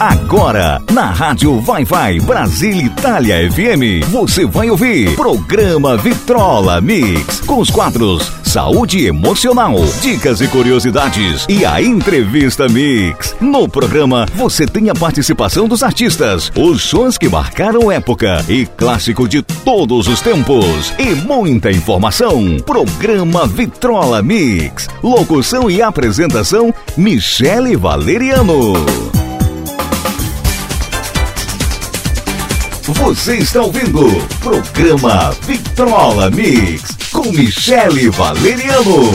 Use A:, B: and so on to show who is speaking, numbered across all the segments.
A: Agora, na Rádio Vai Vai Brasil Itália FM, você vai ouvir Programa Vitrola Mix, com os quadros Saúde Emocional, Dicas e Curiosidades e a Entrevista Mix. No programa, você tem a participação dos artistas, os sons que marcaram época e clássico de todos os tempos. E muita informação. Programa Vitrola Mix. Locução e apresentação, Michele Valeriano. Você está ouvindo programa Vitrola Mix com Michele Valeriano.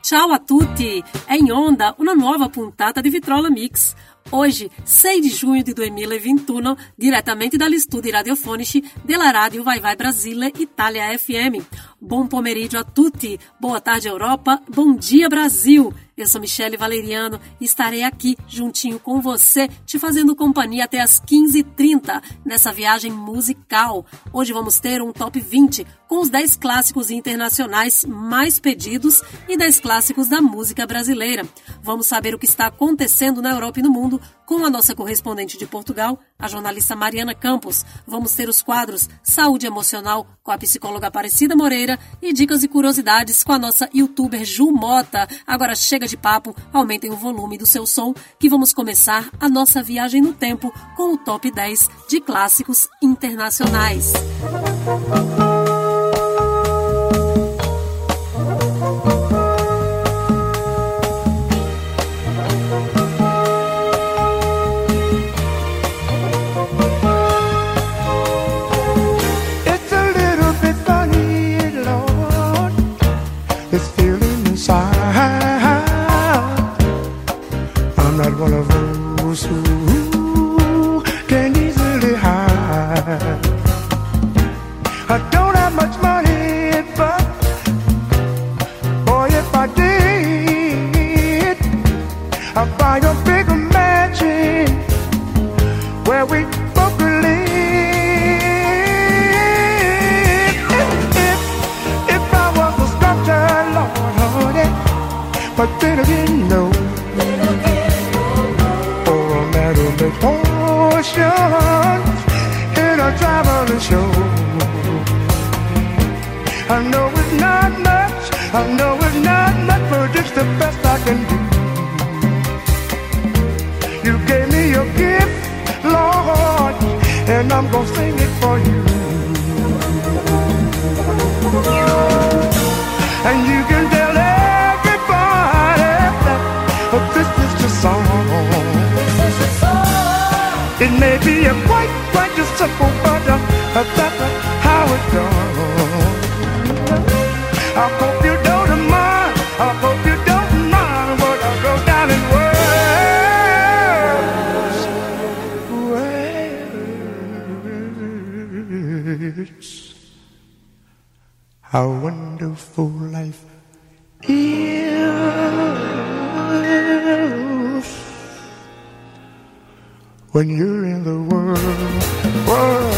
B: Ciao a tutti! È in onda una nuova puntata di Vitrola Mix. Oggi, 6 di giugno di 2021, direttamente dagli studi radiofonici della Radio Vai Vai Brasile Italia FM. Bom pomeriggio a tutti, boa tarde Europa, bom dia Brasil! Eu sou Michele Valeriano e estarei aqui juntinho com você, te fazendo companhia até as 15h30 nessa viagem musical. Hoje vamos ter um top 20 com os 10 clássicos internacionais mais pedidos e 10 clássicos da música brasileira. Vamos saber o que está acontecendo na Europa e no mundo com a nossa correspondente de Portugal, a jornalista Mariana Campos. Vamos ter os quadros Saúde Emocional com a psicóloga Aparecida Moreira e dicas e curiosidades com a nossa youtuber Ju Mota. Agora chega de papo, aumentem o volume do seu som que vamos começar a nossa viagem no tempo com o top 10 de clássicos internacionais. Música
C: I know it's not much, but it's the best I can do. You
D: gave me your gift, Lord, and I'm gonna sing it for you. And you can tell everybody that this is the song. It may be a quite, quite a simple, but uh, that's how it goes. I'll go when you're in the world, world,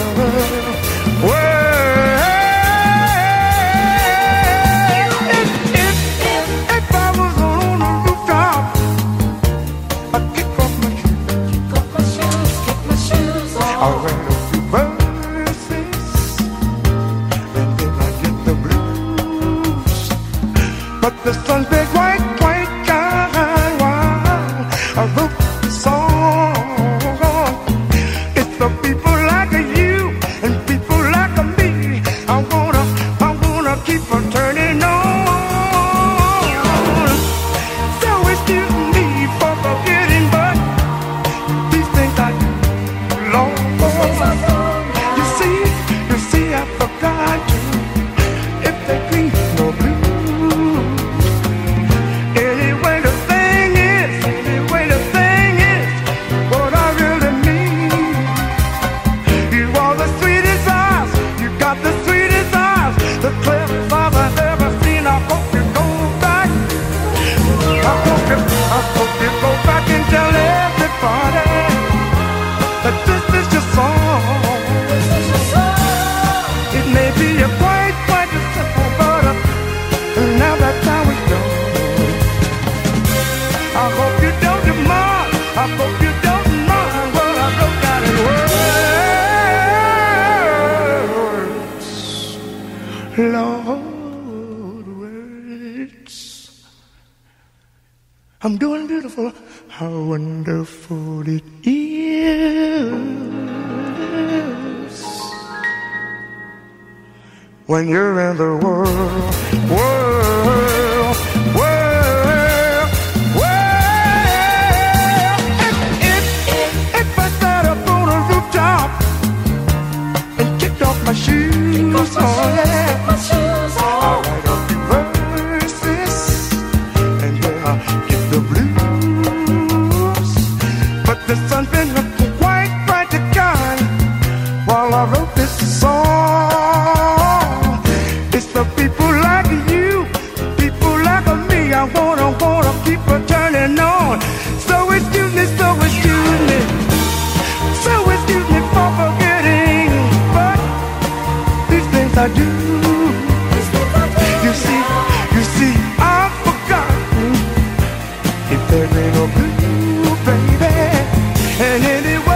C: Você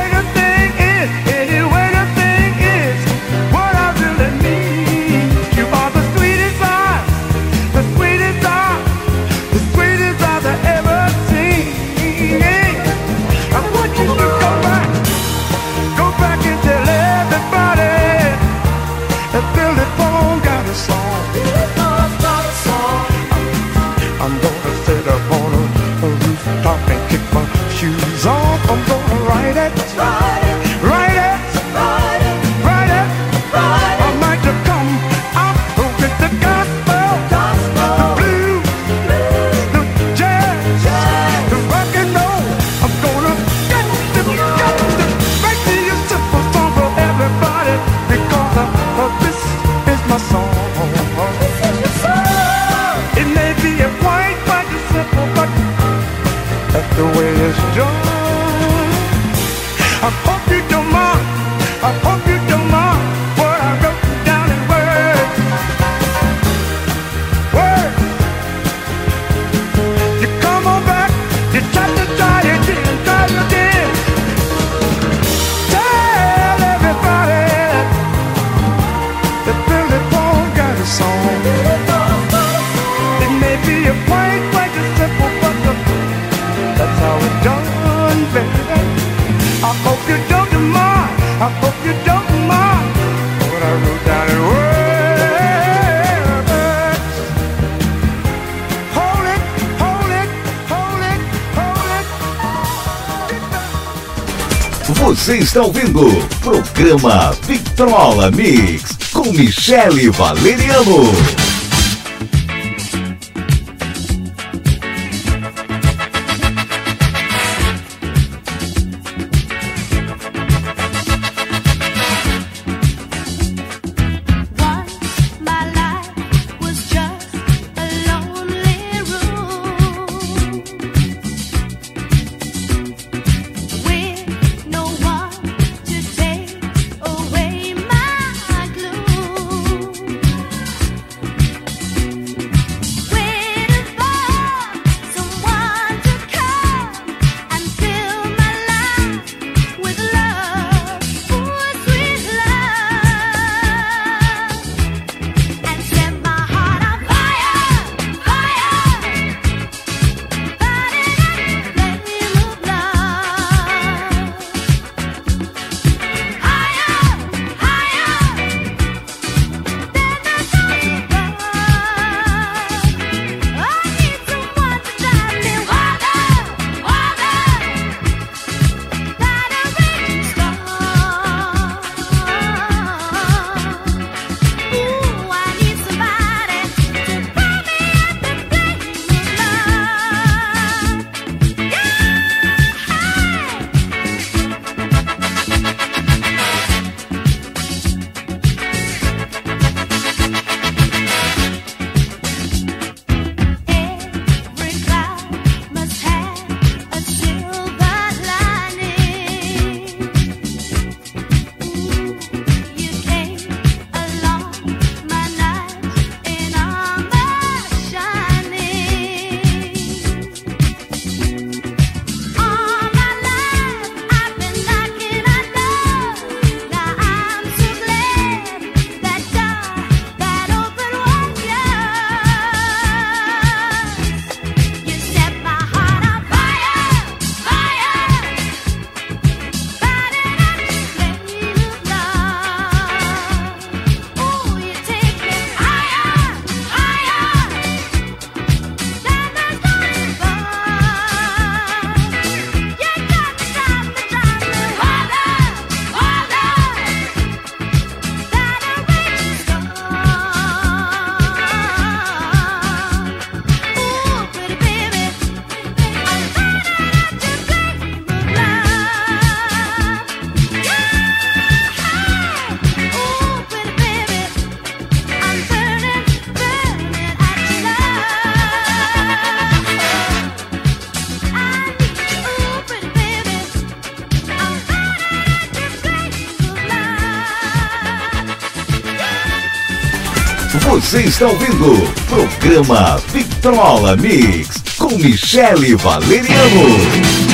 C: está ouvindo programa Vitrola Mix com Michele Valeriano.
E: Você está ouvindo programa Vitrola Mix com Michele Valeriano.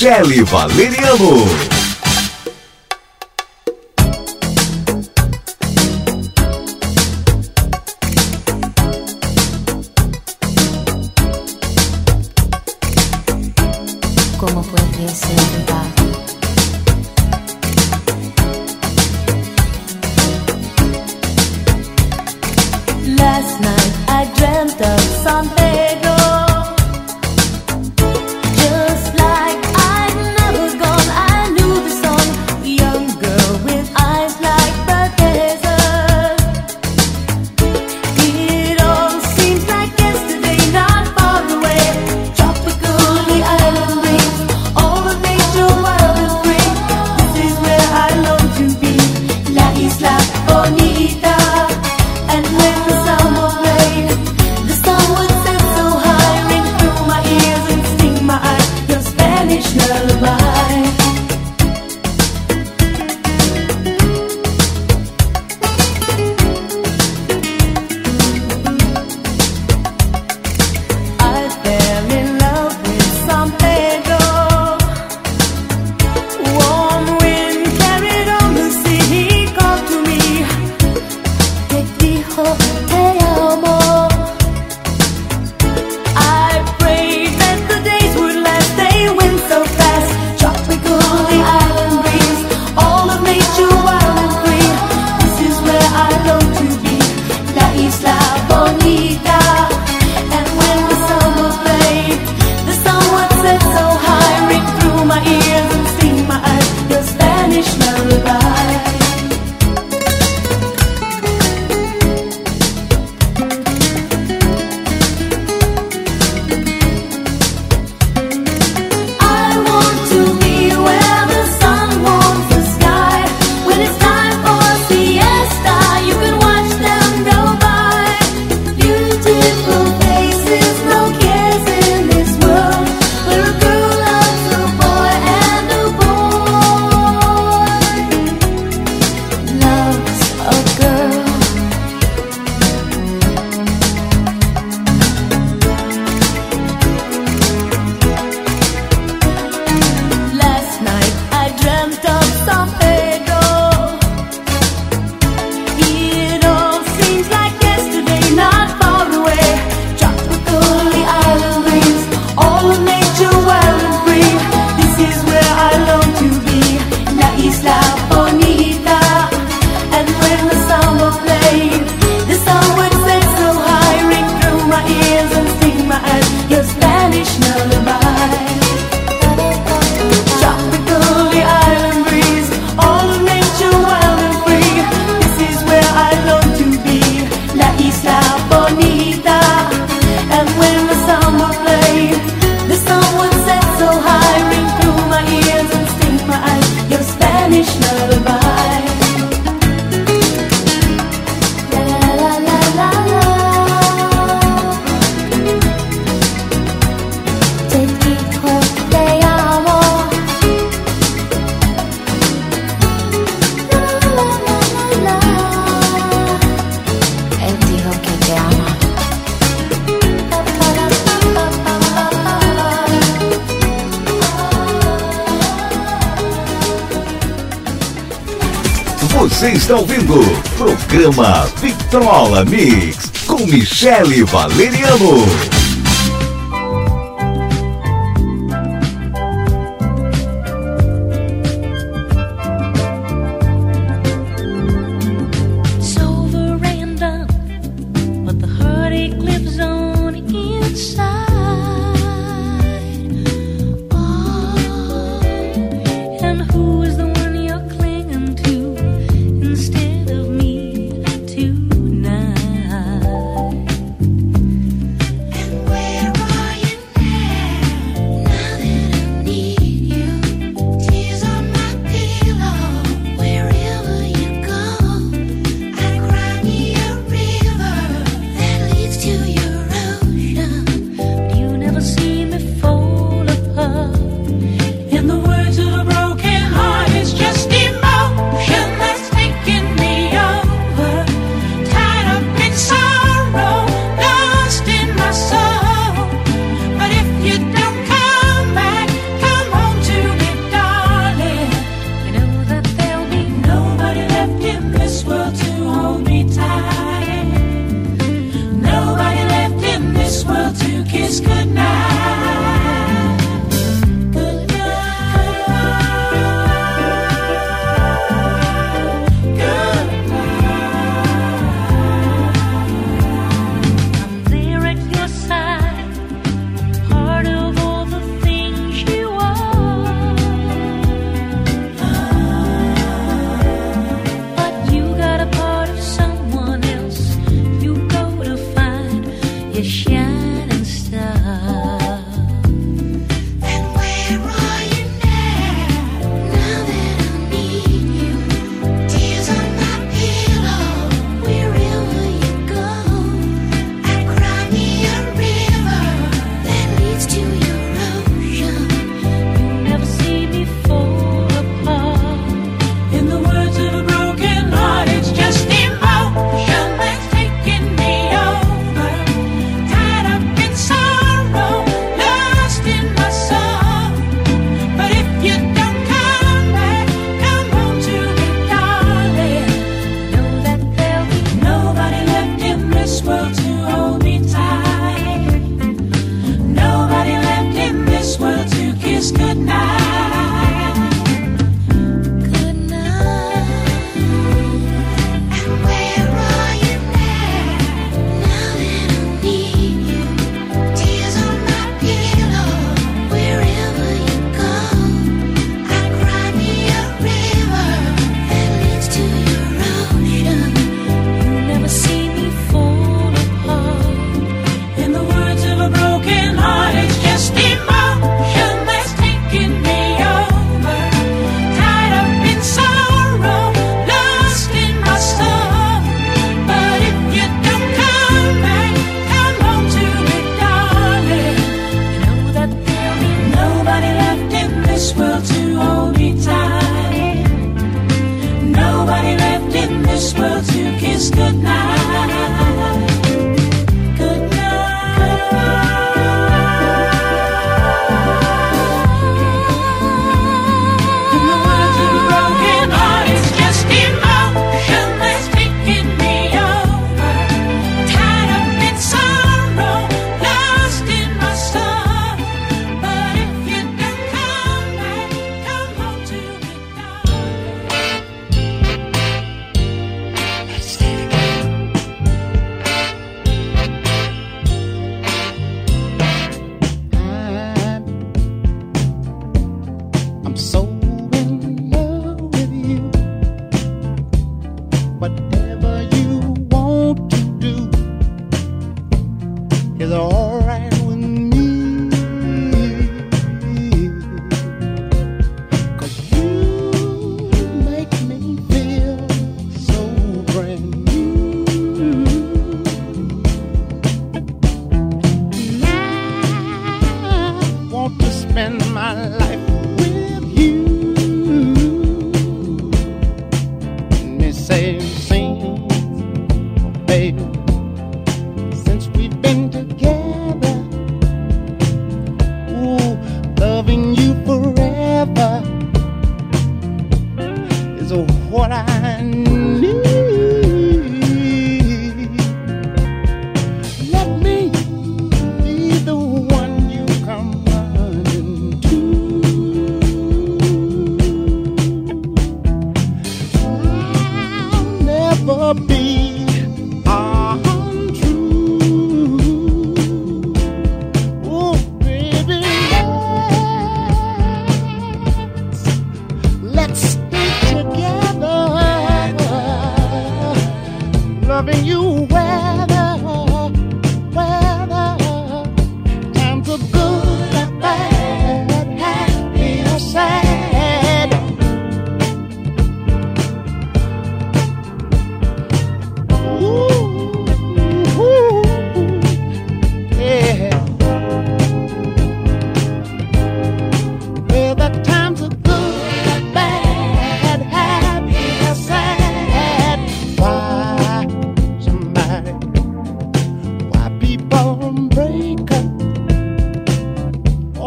F: Michele Valeriano.
A: Está ouvindo programa Vitrola Mix com Michele Valeriano.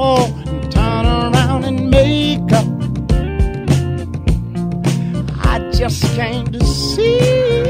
A: all and turn around and make up. I
G: just came to see.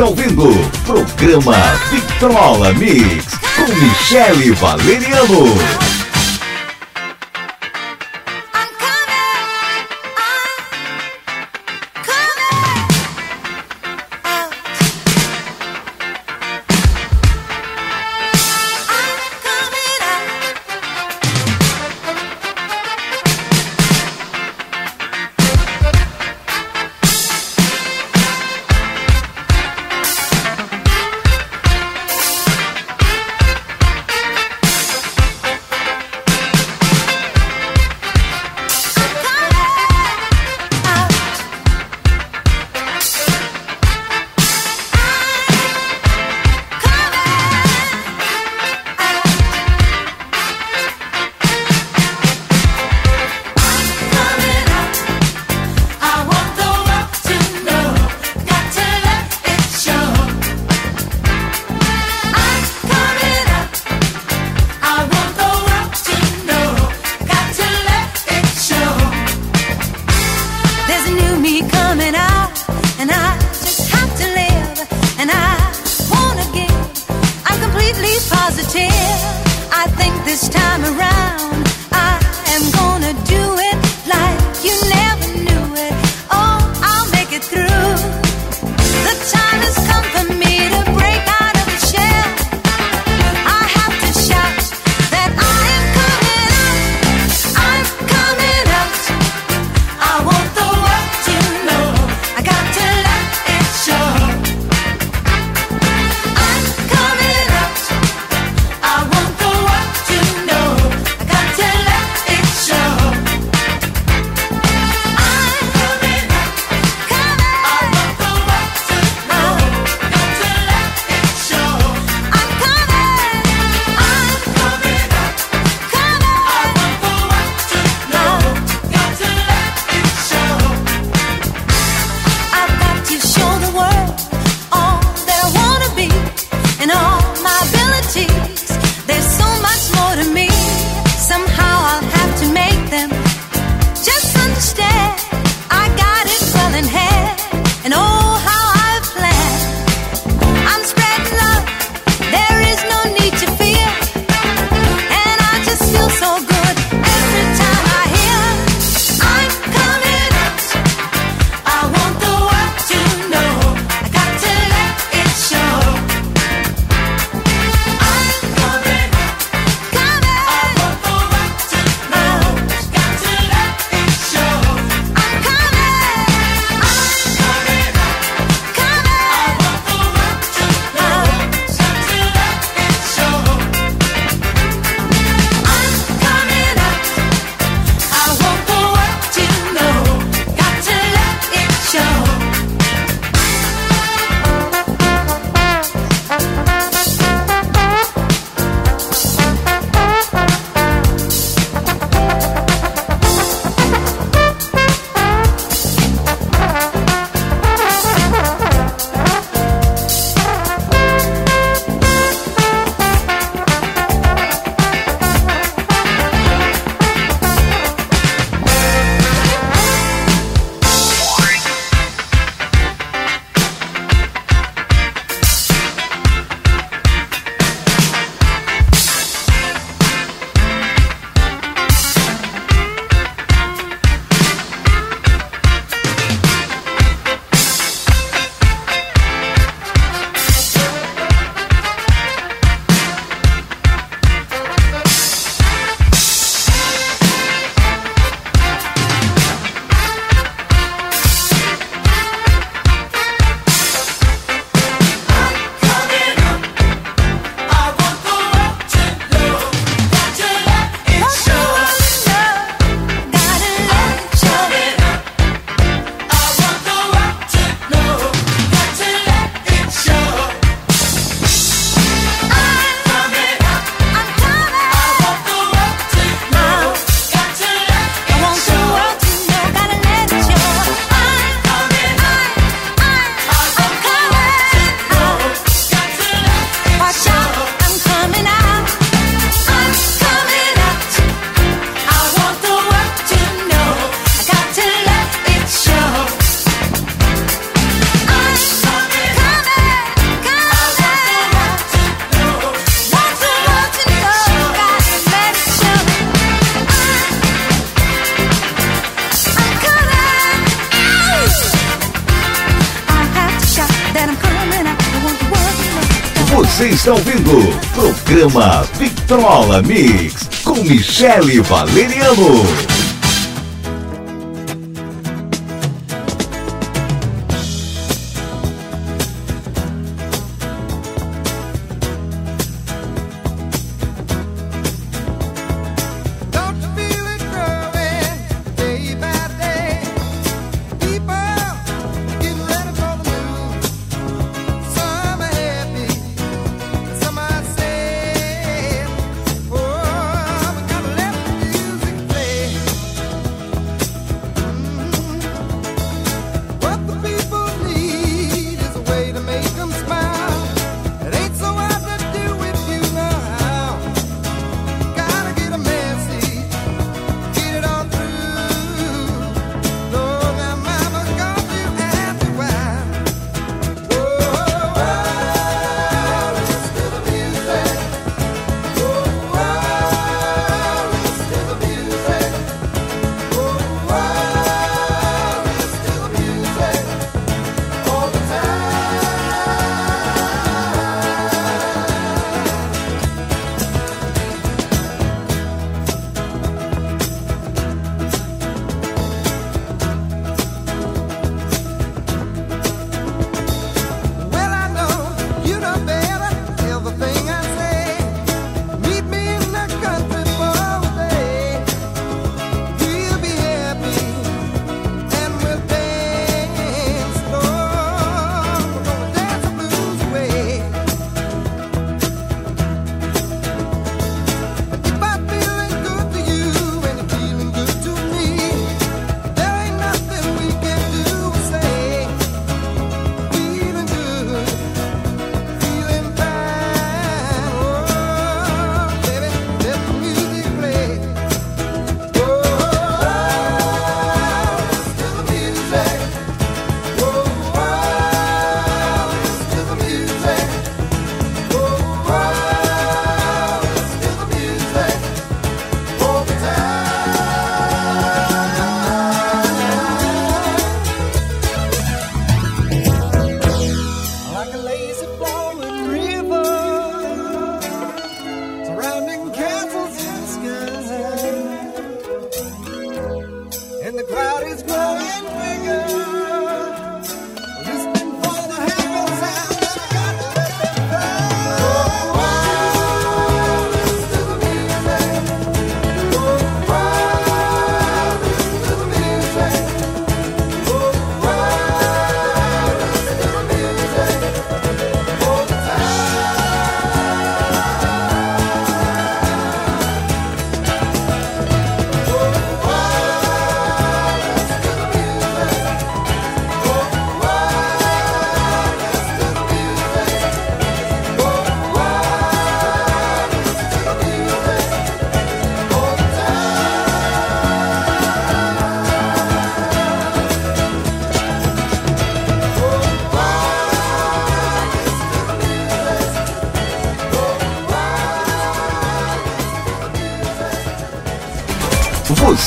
G: está ouvindo programa Victrola Mix com Michele Valeriano.
H: Programa Vitrola Mix com Michele Valeriano.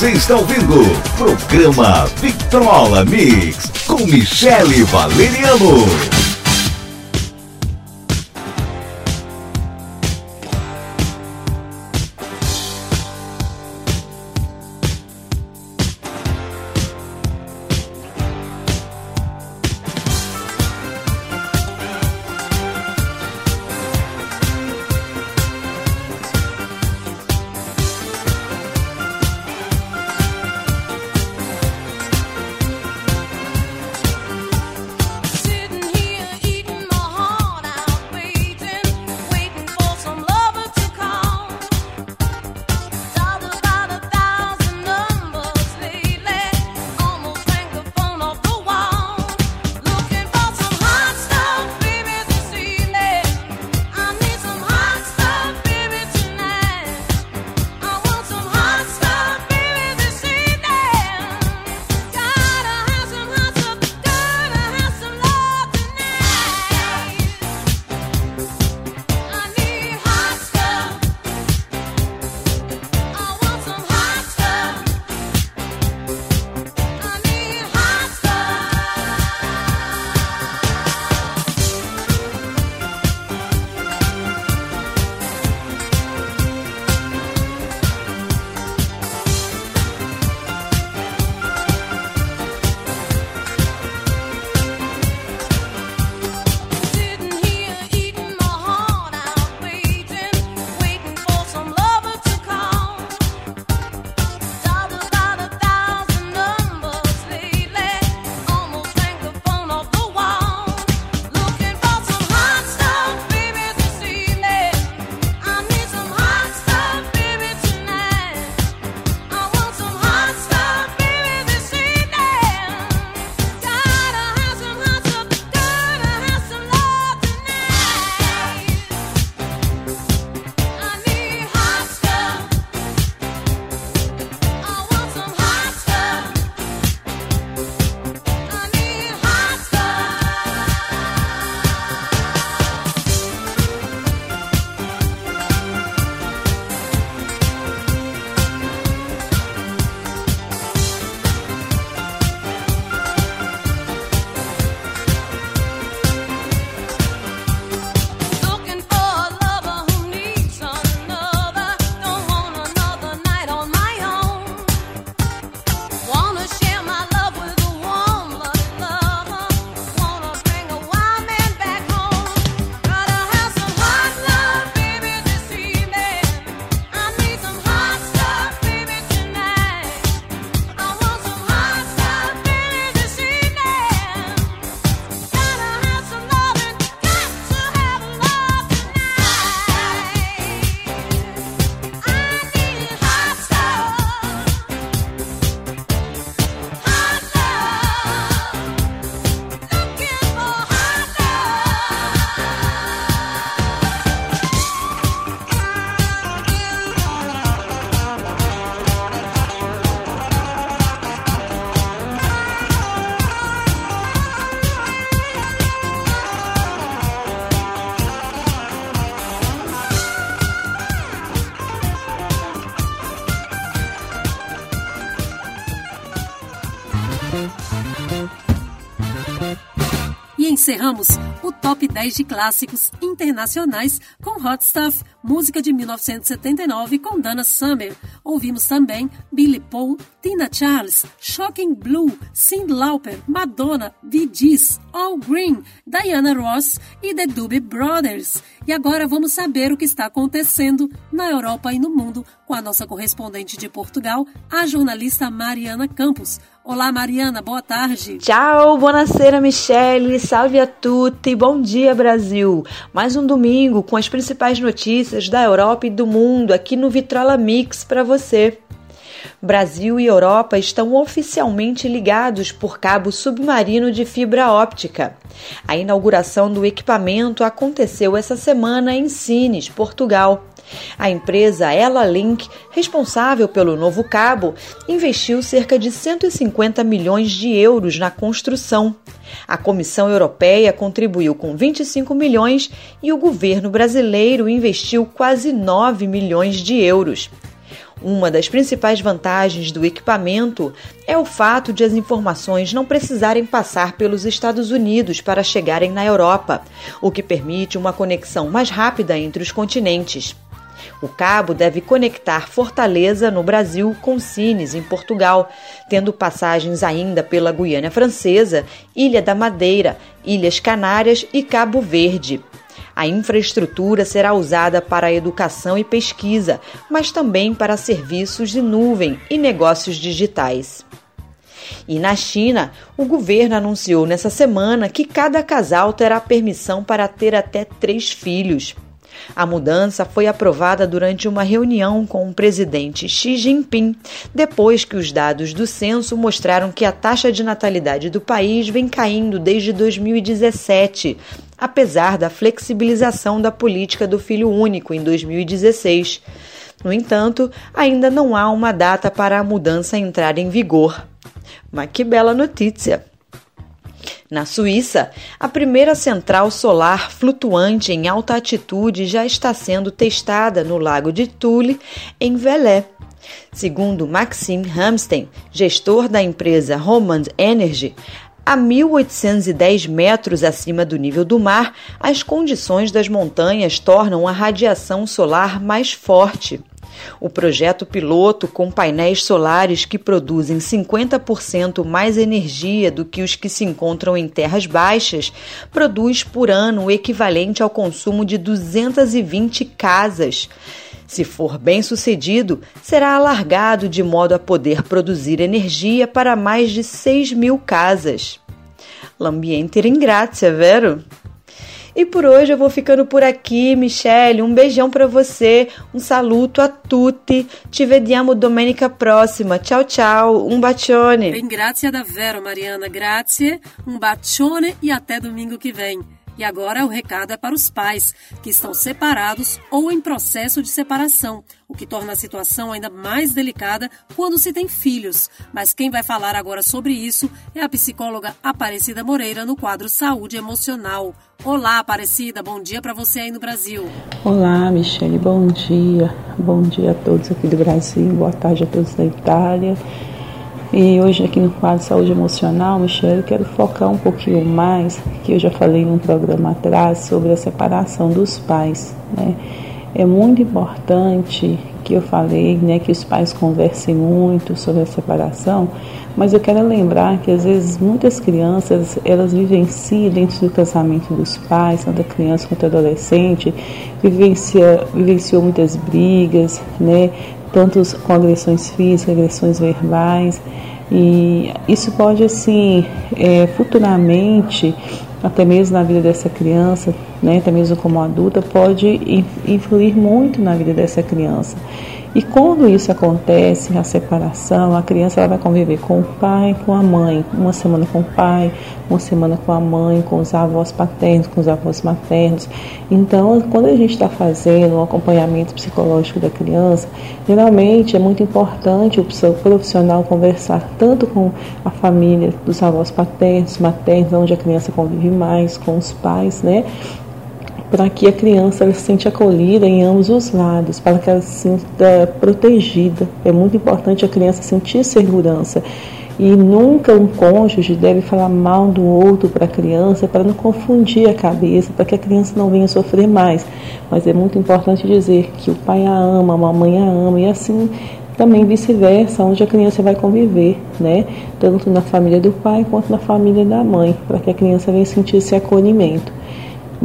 I: Você está ouvindo programa Vitrola Mix com Michele Valeriano.
B: Encerramos o top 10 de clássicos internacionais com Hot Stuff, música de 1979 com Dana Summer. Ouvimos também Billy Paul, Tina Charles, Shocking Blue, Cyndi Lauper, Madonna, Gees, All Green, Diana Ross e The Doobie Brothers. E agora vamos saber o que está acontecendo na Europa e no mundo com a nossa correspondente de Portugal, a jornalista Mariana Campos. Olá, Mariana, boa tarde.
J: Tchau, buonasera, Michele, salve a tutti, bom dia, Brasil. Mais um domingo com as principais notícias da Europa e do mundo aqui no Vitrola Mix para você. Brasil e Europa estão oficialmente ligados por cabo submarino de fibra óptica. A inauguração do equipamento aconteceu essa semana em Sines, Portugal. A empresa Ela Link, responsável pelo novo cabo, investiu cerca de 150 milhões de euros na construção. A Comissão Europeia contribuiu com 25 milhões e o governo brasileiro investiu quase 9 milhões de euros. Uma das principais vantagens do equipamento é o fato de as informações não precisarem passar pelos Estados Unidos para chegarem na Europa, o que permite uma conexão mais rápida entre os continentes. O cabo deve conectar Fortaleza, no Brasil, com Sines, em Portugal, tendo passagens ainda pela Guiana Francesa, Ilha da Madeira, Ilhas Canárias e Cabo Verde. A infraestrutura será usada para educação e pesquisa, mas também para serviços de nuvem e negócios digitais. E na China, o governo anunciou nessa semana que cada casal terá permissão para ter até três filhos. A mudança foi aprovada durante uma reunião com o presidente Xi Jinping, depois que os dados do censo mostraram que a taxa de natalidade do país vem caindo desde 2017, apesar da flexibilização da política do filho único em 2016. No entanto, ainda não há uma data para a mudança entrar em vigor. Mas que bela notícia! Na Suíça, a primeira central solar flutuante em alta altitude já está sendo testada no lago de Thule, em Velay. Segundo Maxime Hamstein, gestor da empresa Romand Energy, a 1.810 metros acima do nível do mar, as condições das montanhas tornam a radiação solar mais forte. O projeto piloto, com painéis solares que produzem 50% mais energia do que os que se encontram em terras baixas, produz por ano o equivalente ao consumo de 220 casas. Se for bem sucedido, será alargado de modo a poder produzir energia para mais de 6 mil casas. L'ambiente ringrazia, vero? E por hoje eu vou ficando por aqui, Michele. Um beijão para você, um saluto a tutti. Ci vediamo domenica prossima. Tchau, tchau. Um bacione.
B: Ringrazia davvero, Mariana. Grazie, um bacione e até domingo que vem. E agora o recado é para os pais que estão separados ou em processo de separação, o que torna a situação ainda mais delicada quando se tem filhos. Mas quem vai falar agora sobre isso é a psicóloga Aparecida Moreira no quadro Saúde Emocional. Olá, Aparecida, bom dia para você aí no Brasil.
K: Olá, Michele, bom dia. Bom dia a todos aqui do Brasil, boa tarde a todos da Itália. E hoje aqui no quadro Saúde Emocional, Michelle, eu quero focar um pouquinho mais, que eu já falei num programa atrás, sobre a separação dos pais. Né? É muito importante que eu falei, né, que os pais conversem muito sobre a separação, mas eu quero lembrar que às vezes muitas crianças, elas vivenciam dentro do casamento dos pais, tanto a criança quanto a adolescente, vivencia, vivenciou muitas brigas, né, tanto com agressões físicas, agressões verbais. E isso pode, assim, é, futuramente, até mesmo na vida dessa criança, né, até mesmo como adulta, pode influir muito na vida dessa criança. E quando isso acontece, a separação, a criança ela vai conviver com o pai, com a mãe, uma semana com o pai, uma semana com a mãe, com os avós paternos, com os avós maternos. Então, quando a gente está fazendo um acompanhamento psicológico da criança, geralmente é muito importante o profissional conversar tanto com a família dos avós paternos, maternos, onde a criança convive mais, com os pais, né? Para que a criança ela se sente acolhida em ambos os lados, para que ela se sinta protegida. É muito importante a criança sentir segurança. E nunca um cônjuge deve falar mal do outro para a criança, para não confundir a cabeça, para que a criança não venha sofrer mais. Mas é muito importante dizer que o pai a ama, a mamãe a ama, e assim também vice-versa, onde a criança vai conviver, né? Tanto na família do pai quanto na família da mãe, para que a criança venha sentir esse acolhimento.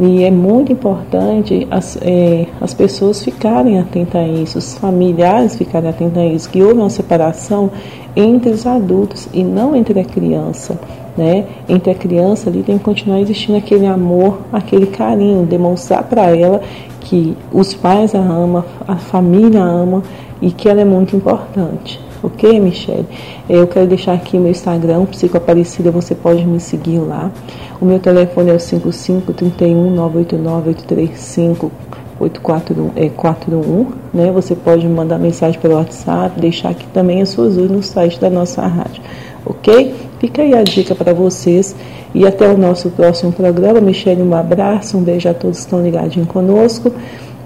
K: E é muito importante as, é, as pessoas ficarem atentas a isso, os familiares ficarem atentos a isso, que houve uma separação entre os adultos e não entre a criança. Né? Entre a criança ali tem que continuar existindo aquele amor, aquele carinho, demonstrar para ela que os pais a amam, a família a ama e que ela é muito importante. Ok, Michelle? Eu quero deixar aqui meu Instagram, Psicoaparecida, você pode me seguir lá. O meu telefone é o 55 31 989 835 841, né? Você pode mandar mensagem pelo WhatsApp, deixar aqui também as suas no site da nossa rádio, ok? Fica aí a dica para vocês e até o nosso próximo programa. Michele, um abraço, um beijo a todos que estão ligadinhos conosco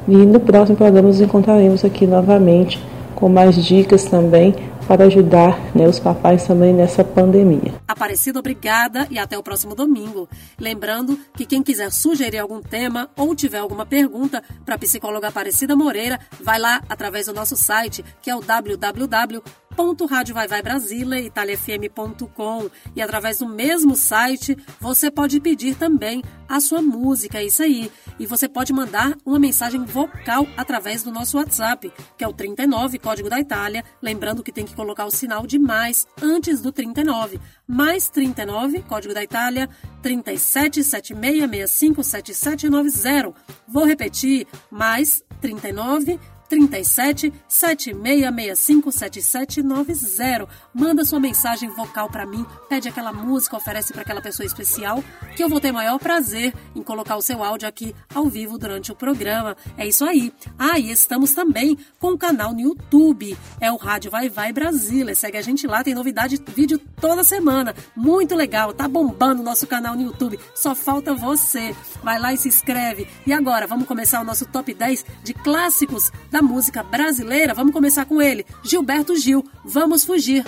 K: e no próximo programa nos encontraremos aqui novamente com mais dicas também para ajudar né, os papais também nessa pandemia.
L: Aparecida, obrigada e até o próximo domingo. Lembrando que quem quiser sugerir algum tema ou tiver alguma pergunta para a psicóloga Aparecida Moreira, vai lá através do nosso site, que é o www italiafm.com e através do mesmo site você pode pedir também a sua música, é isso aí. E você pode mandar uma mensagem vocal através do nosso WhatsApp, que é o 39, código da Itália, lembrando que tem que colocar o sinal de mais antes do 39. Mais 39, código da Itália, 37 76 65 7790. Vou repetir, mais 39 37 7665 7790. Manda sua mensagem vocal para mim, pede aquela música, oferece para aquela pessoa especial, que eu vou ter maior prazer em colocar o seu áudio aqui ao vivo durante o programa. É isso aí. Ah, e estamos também com o canal no YouTube. É o Rádio Vai Vai Brasília. Segue a gente lá, tem novidade, vídeo toda semana. Muito legal, tá bombando o nosso canal no YouTube. Só falta você. Vai lá e se inscreve. E agora, vamos começar o nosso top 10 de clássicos da música brasileira. Vamos começar com ele, Gilberto Gil. Vamos fugir.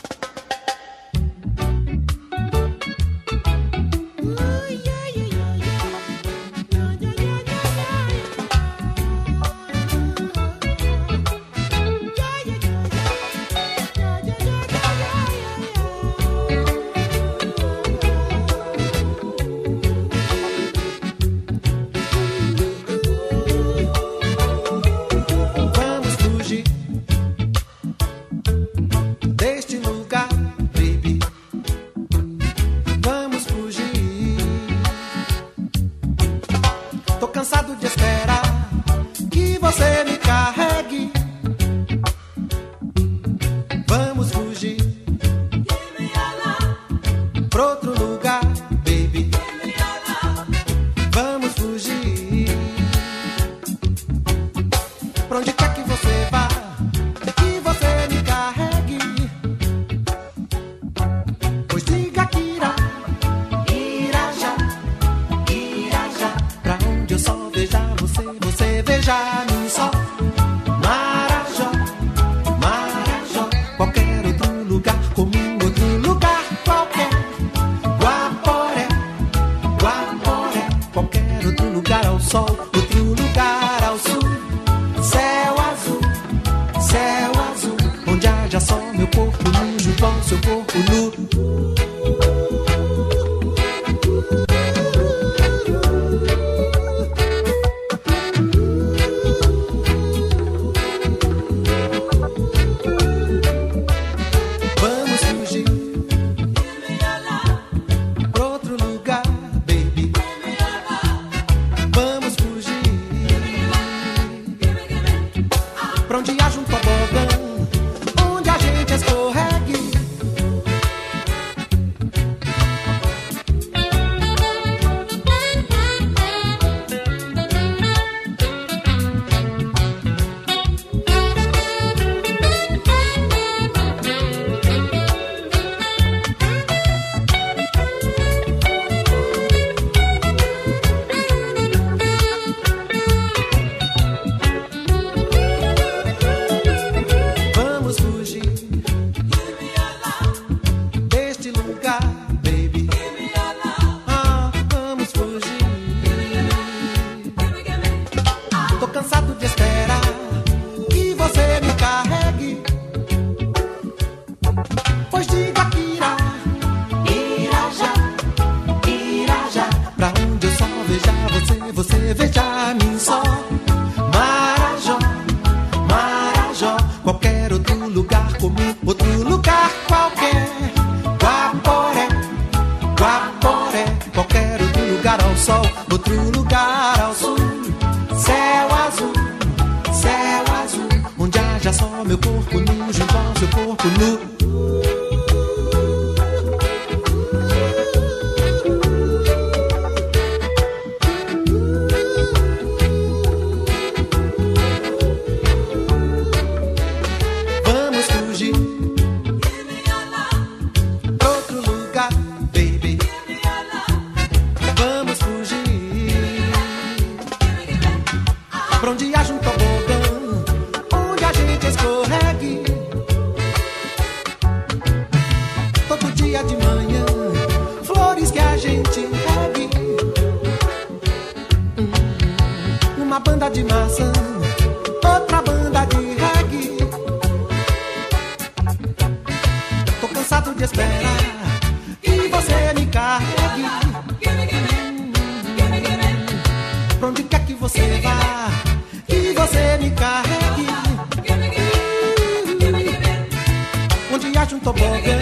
M: um tobogã,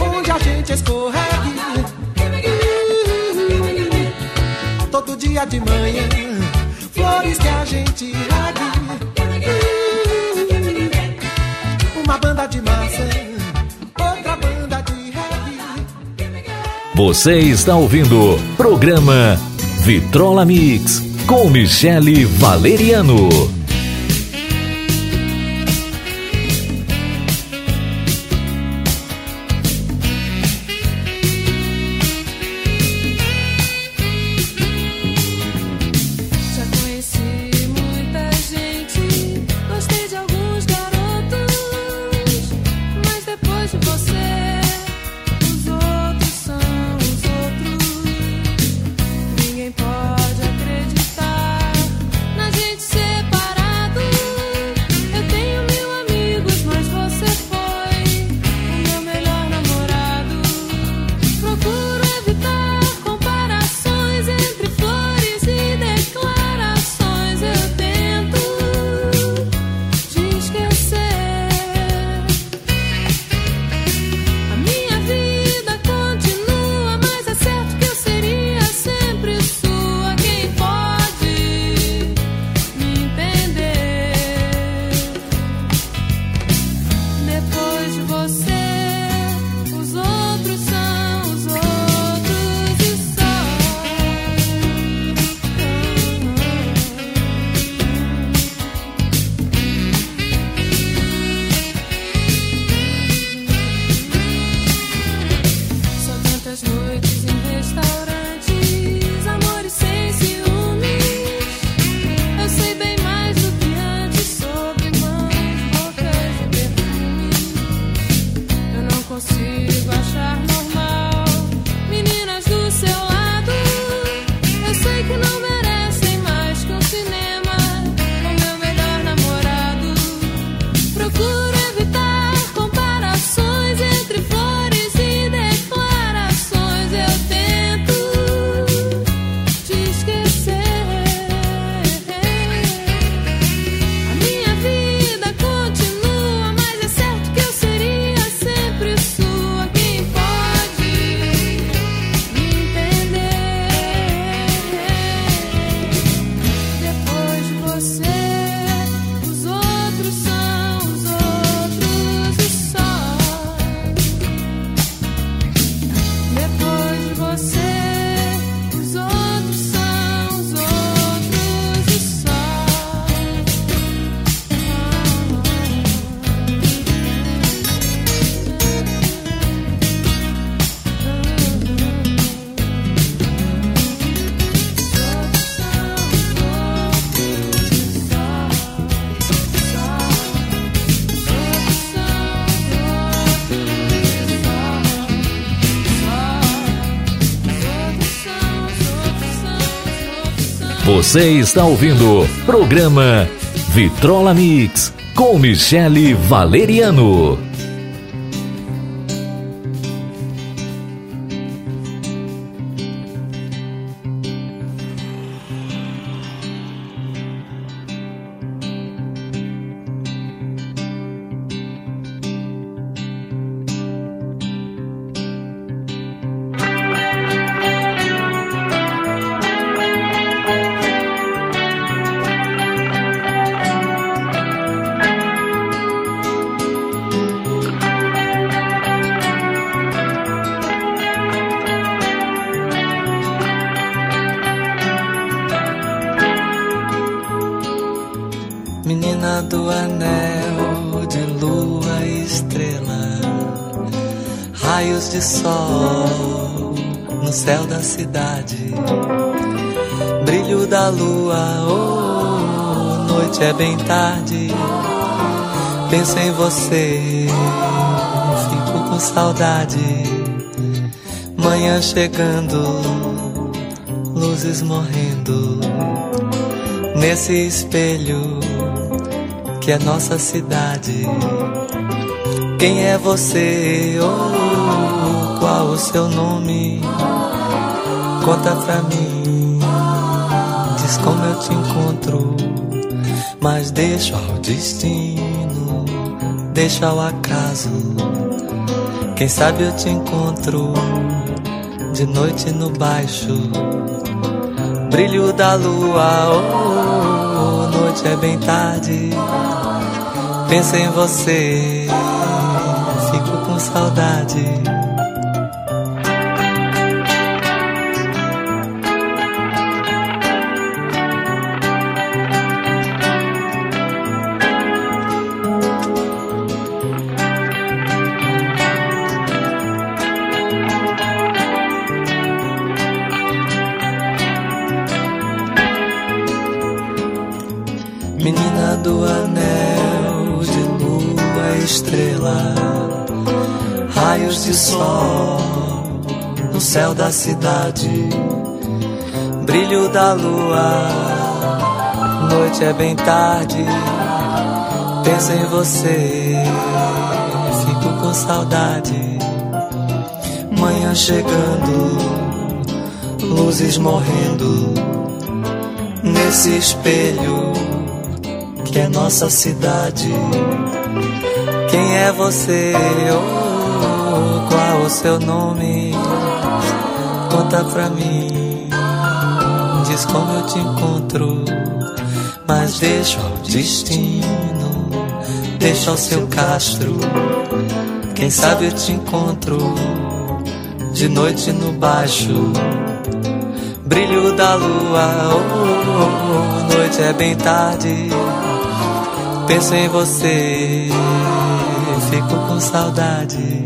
M: onde a gente escorregue.
L: Todo dia de manhã, flores que a gente regue. Uma banda de maçã, outra banda de reggae.
I: Você está ouvindo programa Vitrola Mix com Michele Valeriano.
A: Você
I: está ouvindo programa Vitrola Mix com Michele Valeriano.
N: tarde. Penso em você, fico com saudade. Manhã chegando, luzes morrendo. Nesse espelho que é nossa cidade. Quem é você? Oh, qual o seu nome? Conta pra mim, diz como eu te encontro mas deixa ao destino, deixa ao acaso. Quem sabe eu te encontro de noite no baixo. Brilho da lua, oh, noite é bem tarde. Penso em você, fico com saudade. Céu da cidade, brilho da lua, noite é bem tarde. Penso em você, fico com saudade. Manhã chegando, luzes morrendo nesse espelho que é nossa cidade. Quem é você? Oh, o seu nome? Conta pra mim. Diz como eu te encontro. Mas deixa ao destino, deixa ao seu castro. Quem sabe eu te encontro de noite no baixo. Brilho da lua, oh, noite é bem tarde. Penso em você, fico com saudade.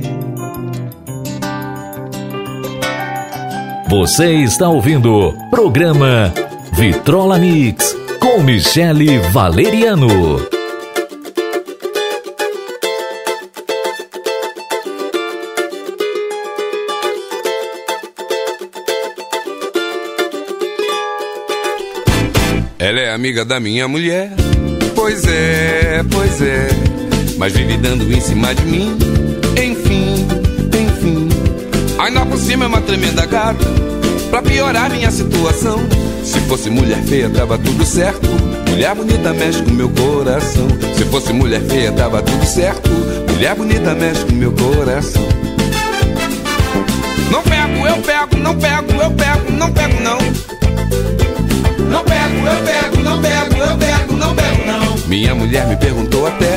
I: Você está ouvindo programa Vitrola Mix com Michele Valeriano.
O: Ela é amiga da minha mulher. Pois é, pois é. Mas vive dando em cima de mim. Ainda por cima é uma tremenda gata. Pra piorar minha situação. Se fosse mulher feia, tava tudo certo. Mulher bonita mexe com meu coração. Se fosse mulher feia, tava tudo certo. Mulher bonita mexe com meu coração. Não pego, eu pego, não pego, eu pego, não pego, não. Não pego, eu pego, não pego, eu pego, não pego, não. Minha mulher me perguntou até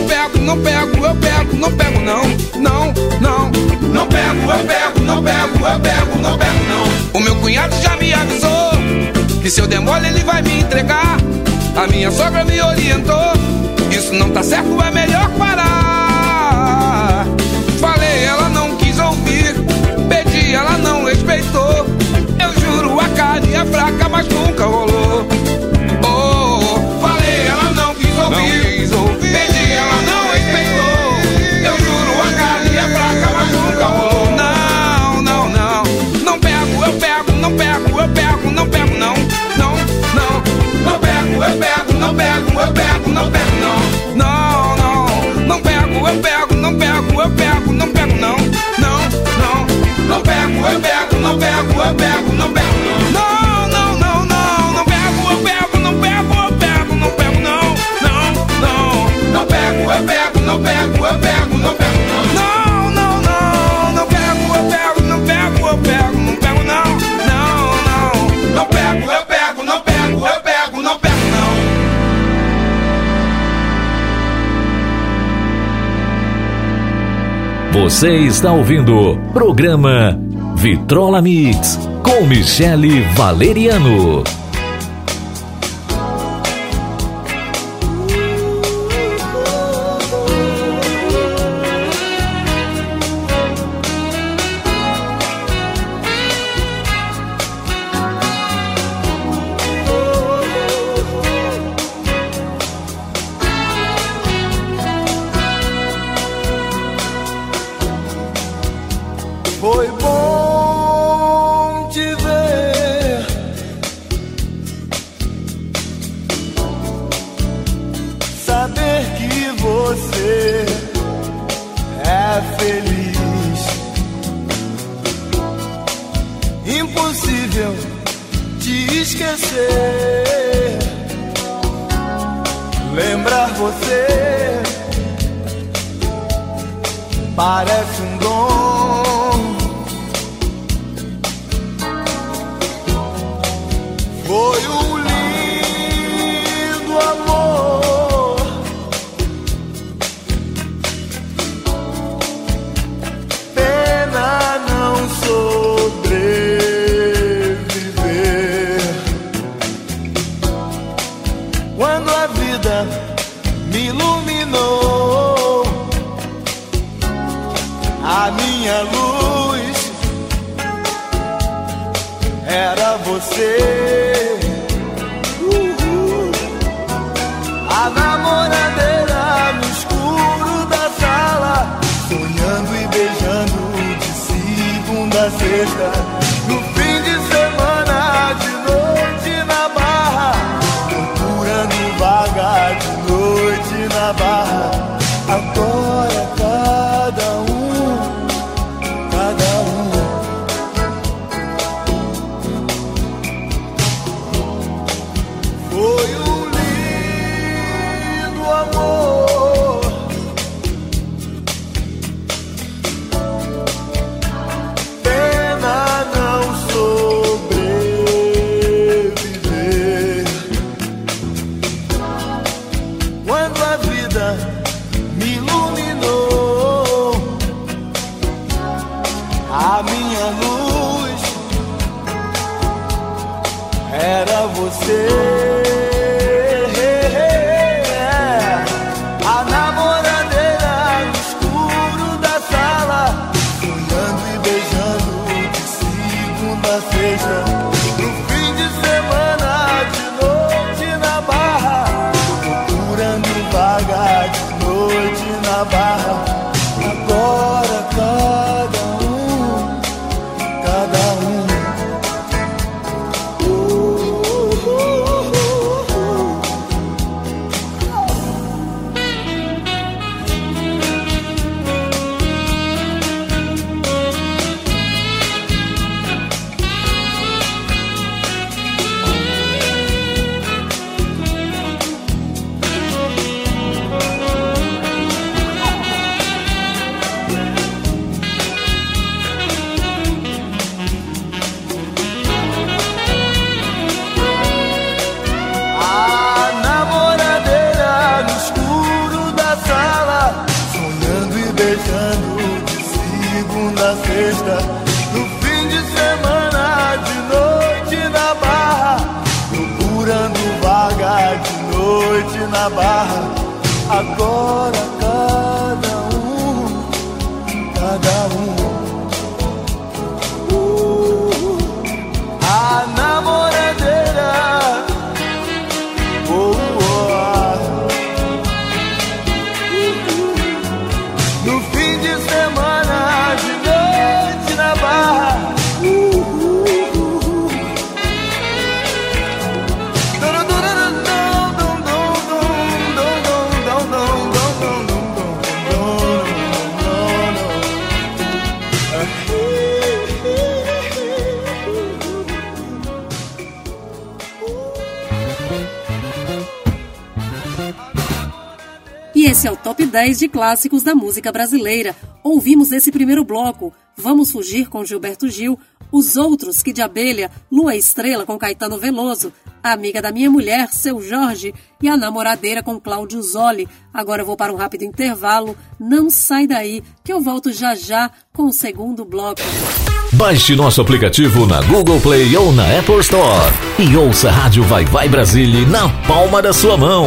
O: Não pego, não pego, eu pego, não pego, não, não, não. Não pego, eu pego, não pego, eu pego, não pego, não. O meu cunhado já me avisou que se eu demole ele vai me entregar. A minha sogra me orientou, isso não tá certo, é melhor parar. Falei, ela não quis ouvir, pedi, ela não respeitou. Eu juro, a carne é fraca, mas nunca rolou. Pego, não pego, não, não, não, não pego, eu pego, não pego, eu pego, não pego, não, não, não, não pego, eu pego, não pego, eu pego, não pego, não, não, não, não, não, não pego, eu pego, não pego, eu pego, não pego, não, não, não, não pego, eu pego, não pego, eu pego, não pego,
P: Você está ouvindo o programa Vitrola Mix com Michele Valeriano.
Q: the clássicos da música brasileira. Ouvimos nesse primeiro bloco Vamos Fugir com Gilberto Gil, Os Outros que de Abelha, Lua Estrela com Caetano Veloso, Amiga da Minha Mulher, Seu Jorge e A Namoradeira com Cláudio Zoli. Agora eu vou para um rápido intervalo. Não sai daí que eu volto já já com o segundo bloco.
R: Baixe nosso aplicativo na Google Play ou na Apple Store e ouça a Rádio Vai Vai Brasília na palma da sua mão.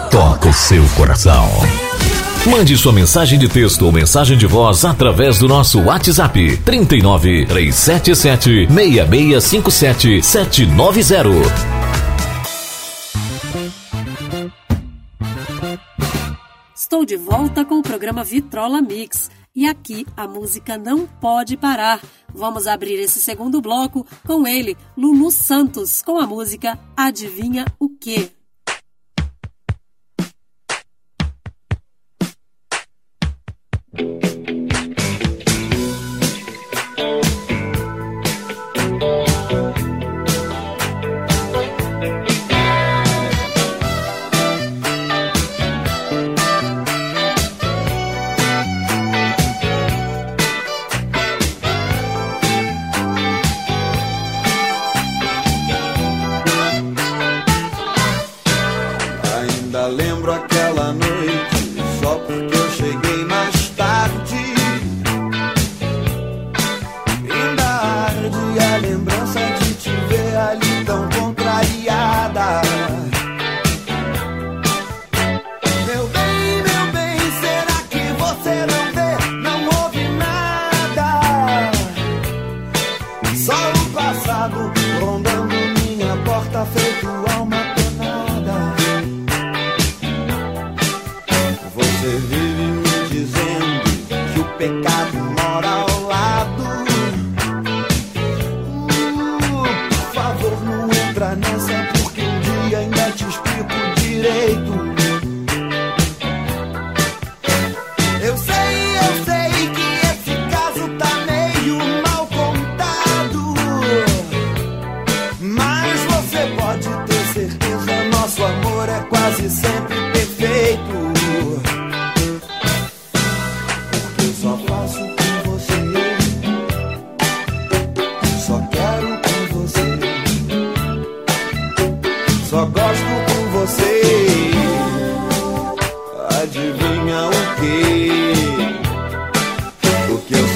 R: toca o seu coração. Mande sua mensagem de texto ou mensagem de voz através do nosso WhatsApp 39 377 6657 790.
Q: Estou de volta com o programa Vitrola Mix. E aqui a música não pode parar. Vamos abrir esse segundo bloco com ele, Lulu Santos, com a música Adivinha o quê?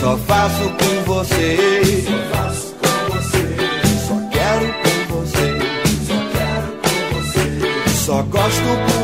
S: Só faço com você. Só faço com você. Só quero com você. Só quero com você. Só gosto com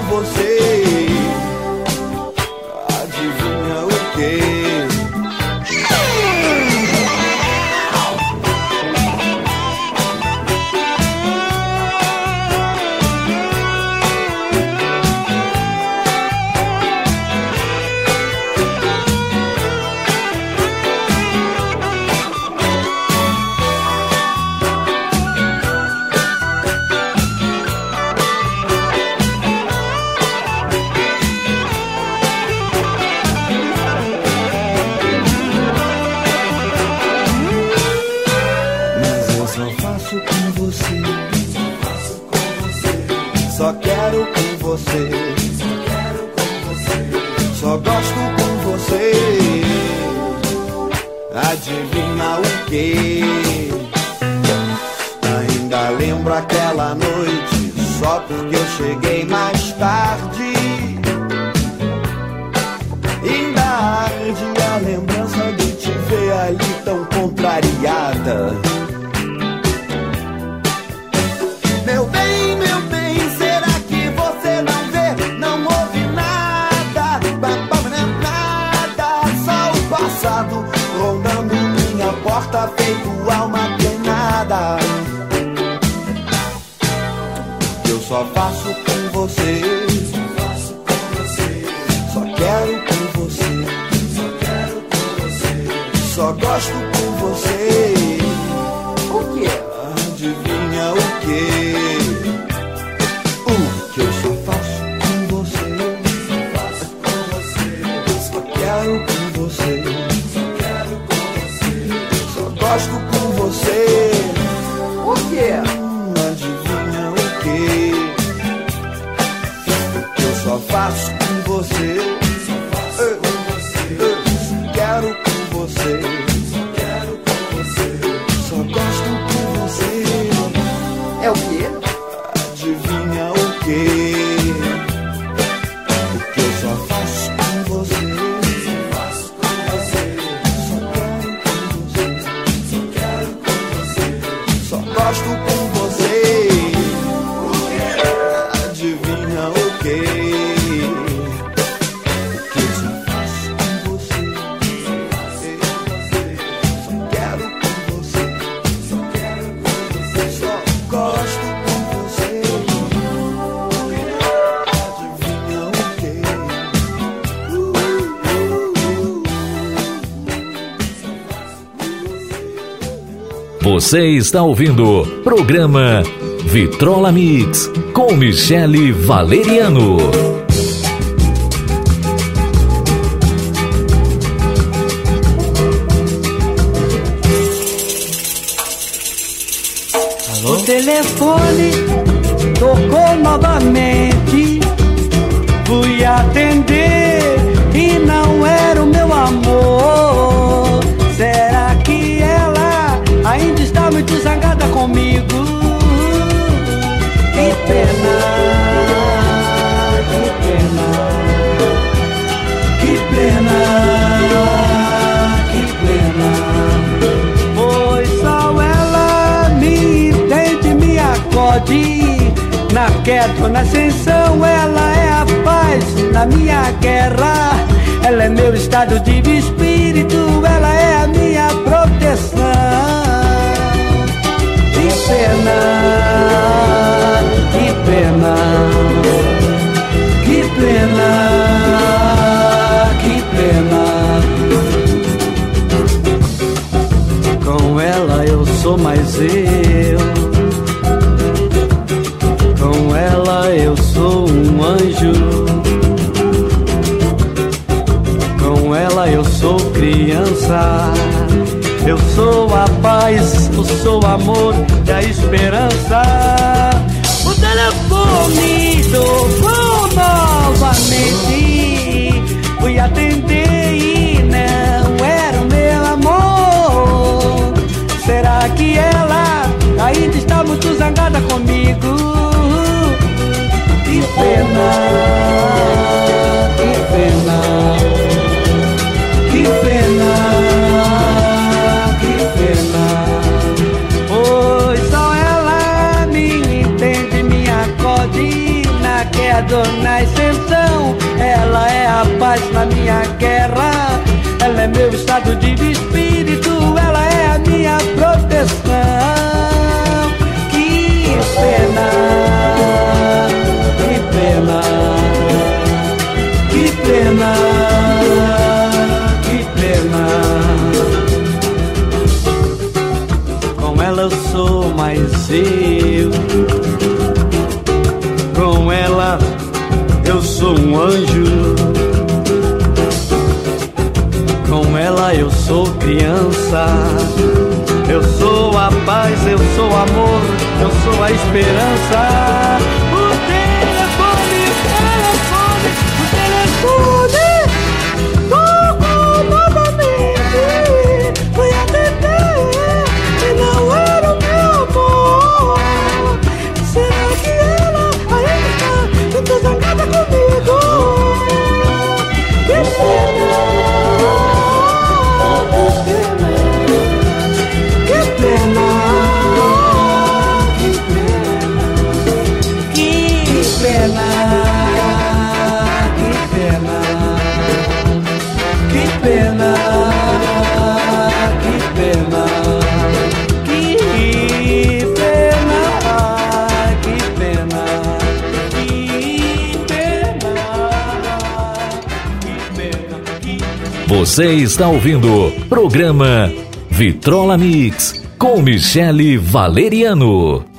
S: Você
I: está ouvindo programa Vitrola Mix com Michele Valeriano.
T: O telefone tocou novamente. Fui atender comigo? Que pena, que pena, que pena, que pena. Pois só ela me entende, me acode. Na queda ou na ascensão, ela é a paz na minha guerra. Ela é meu estado de espírito, ela é a minha proteção. Pena, que pena, que pena, que pena. Com ela eu sou mais eu. Com ela eu sou um anjo. Com ela eu sou criança. Eu sou a paz, eu sou o amor e a esperança. O telefone tocou novamente. Fui atender e não era o meu amor. Será que ela ainda está muito zangada comigo? Que pena, na queda ou na ascensão. Ela é a paz na minha guerra. Ela é meu estado de espírito, ela é a minha proteção. Que pena, que pena, um anjo. Com ela eu sou criança. Eu sou a paz, eu sou amor, eu sou a esperança.
I: Você está ouvindo programa Vitrola Mix com Michele Valeriano.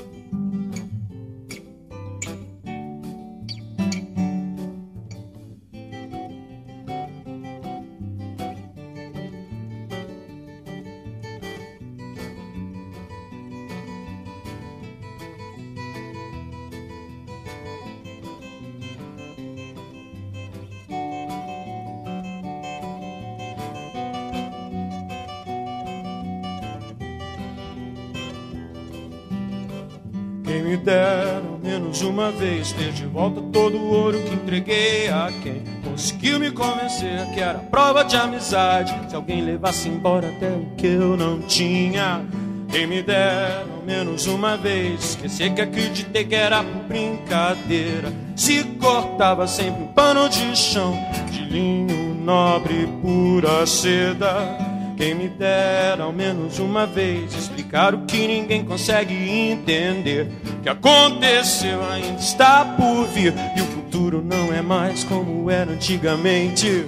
U: Convencer que era prova de amizade. Se alguém levasse embora até o que eu não tinha. Quem me dera ao menos uma vez esquecer que acreditei que era por brincadeira. Se cortava sempre um pano de chão de linho nobre pura seda. Quem me dera ao menos uma vez explicar o que ninguém consegue entender. Que aconteceu ainda está por vir e o futuro não é mais como era antigamente.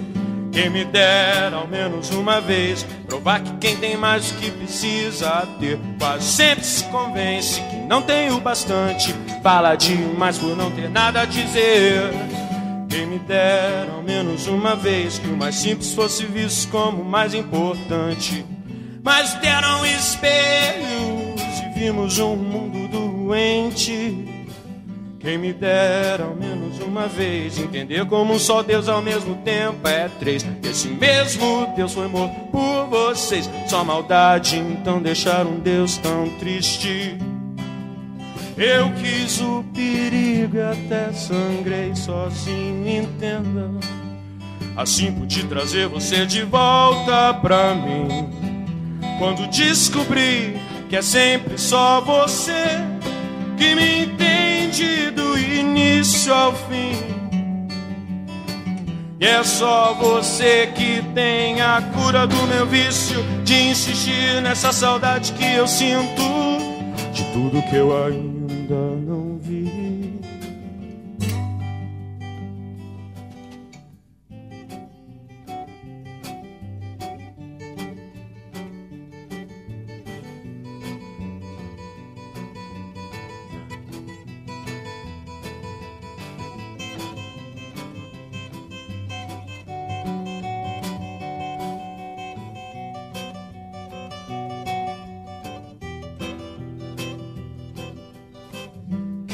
U: Quem me dera ao menos uma vez provar que quem tem mais do que precisa ter quase sempre se convence que não tem o bastante. Fala demais por não ter nada a dizer. Quem me dera ao menos uma vez que o mais simples fosse visto como o mais importante. Mas deram espelhos e vimos um mundo doente. Quem me dera ao menos uma vez entender como um só Deus ao mesmo tempo é três. Esse mesmo Deus foi morto por vocês. Só maldade então deixar um Deus tão triste. Eu quis o perigo e até sangrei sozinho, entenda. Assim pude trazer você de volta pra mim. Quando descobri que é sempre só você que me entende do início ao fim. E é só você que tem a cura do meu vício de insistir nessa saudade que eu sinto de tudo que eu ainda não vi.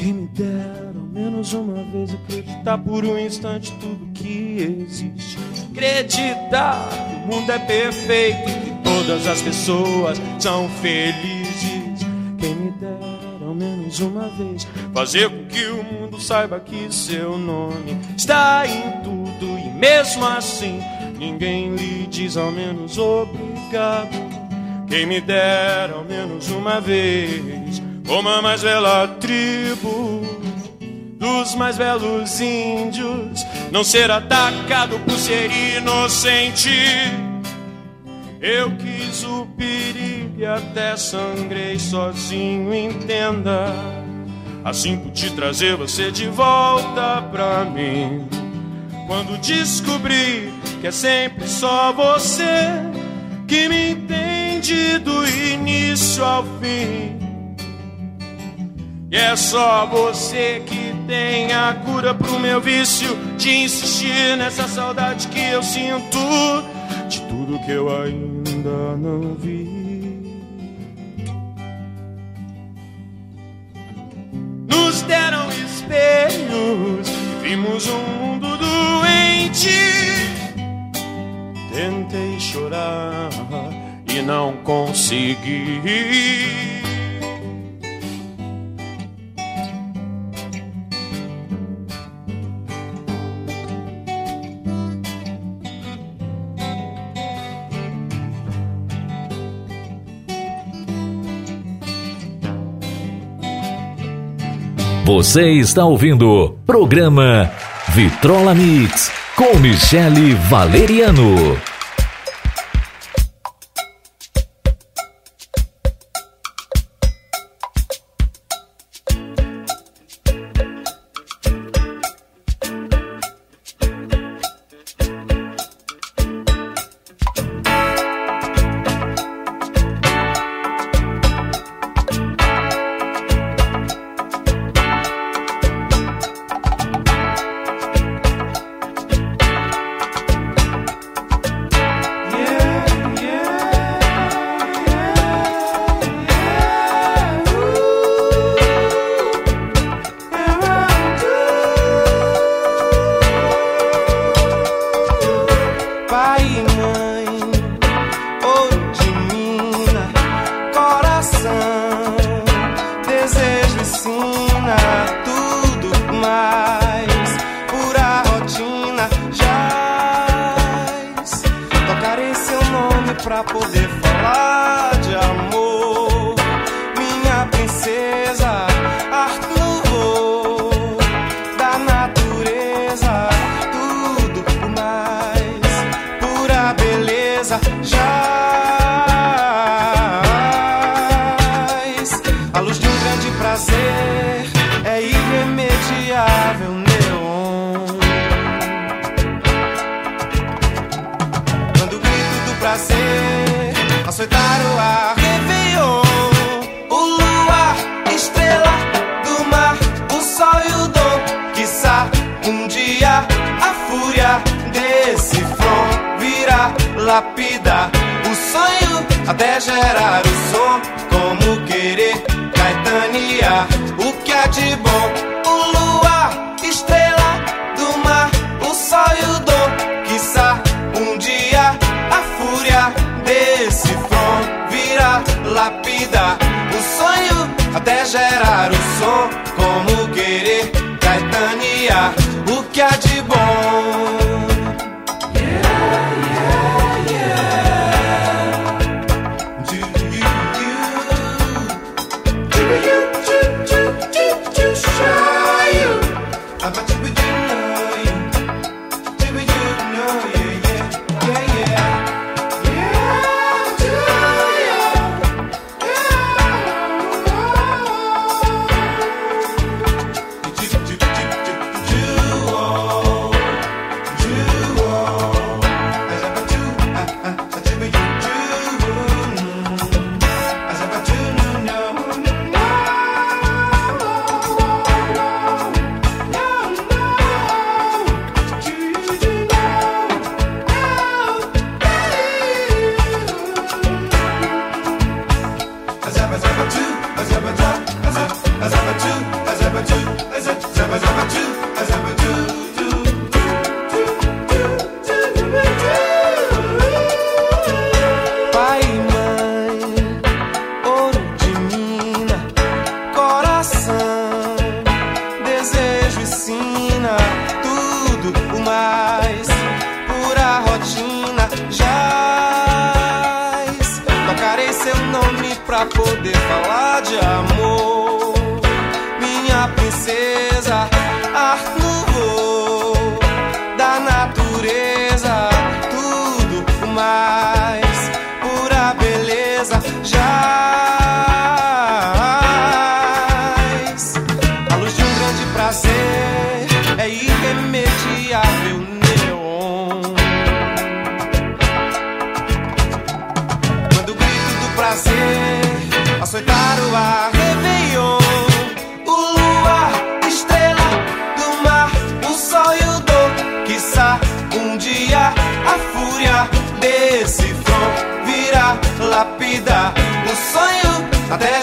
U: Quem me dera ao menos uma vez acreditar por um instante tudo que existe. Acreditar que o mundo é perfeito e que todas as pessoas são felizes. Quem me dera ao menos uma vez fazer com que o mundo saiba que seu nome está em tudo e mesmo assim ninguém lhe diz ao menos obrigado. Quem me dera ao menos uma vez como a mais bela tribo dos mais belos índios, não ser atacado por ser inocente. Eu quis o perigo e até sangrei sozinho, entenda. Assim pude trazer você de volta pra mim. Quando descobri que é sempre só você que me entende do início ao fim. E é só você que tem a cura pro meu vício de insistir nessa saudade que eu sinto de tudo que eu ainda não vi. Nos deram espelhos e vimos um mundo doente. Tentei chorar e não consegui.
I: Você está ouvindo programa Vitrola Mix com Michele Valeriano.
V: até gerar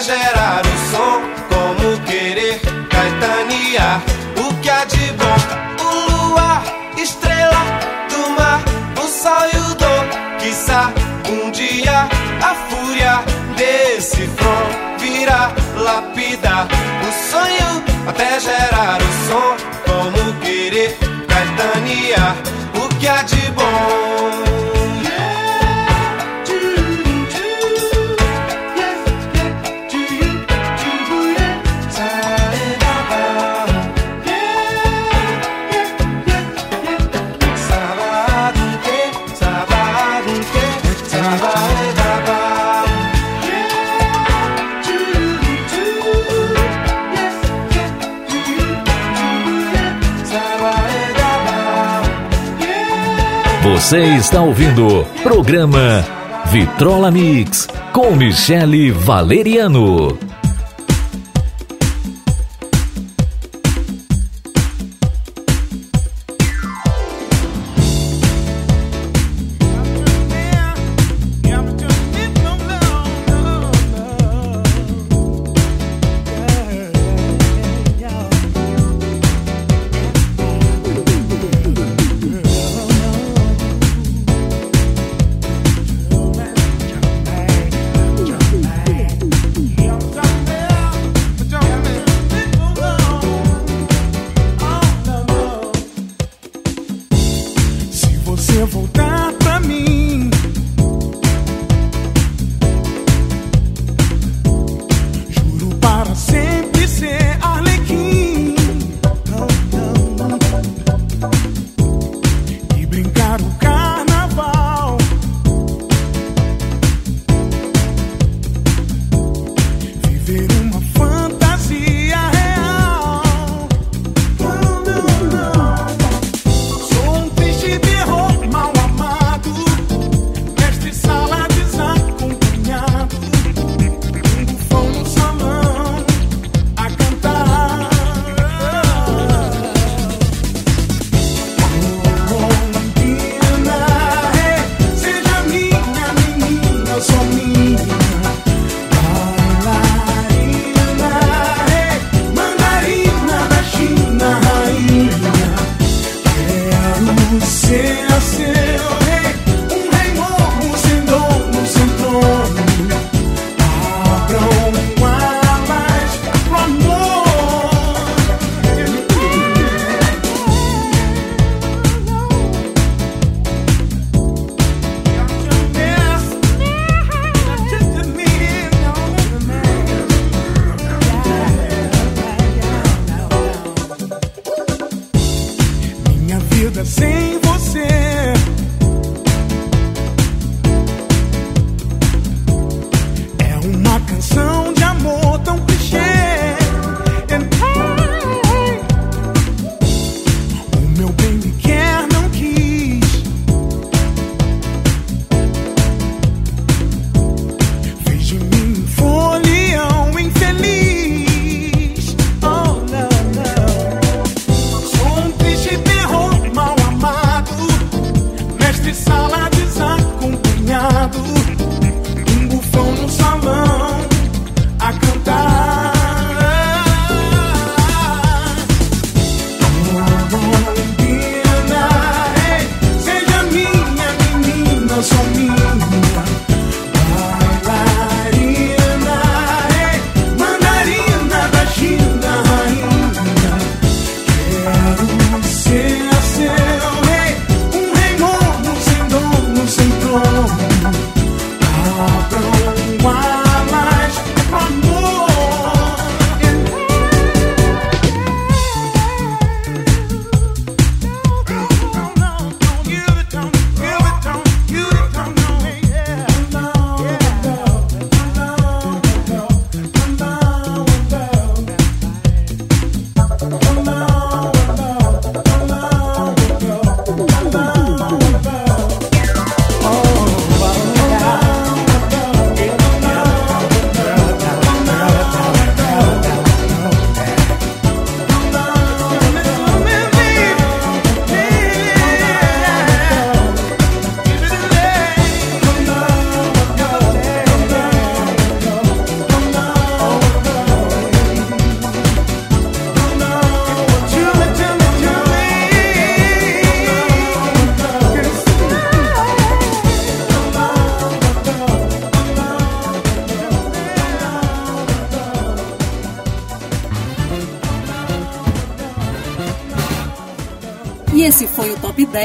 V: gerar o som, como querer caetanear o que há de bom. O luar, estrela do mar, o sol e o dom, quiçá um dia a fúria desse front virá lapidar o sonho até gerar o som.
W: Você está ouvindo programa Vitrola Mix com Michele Valeriano.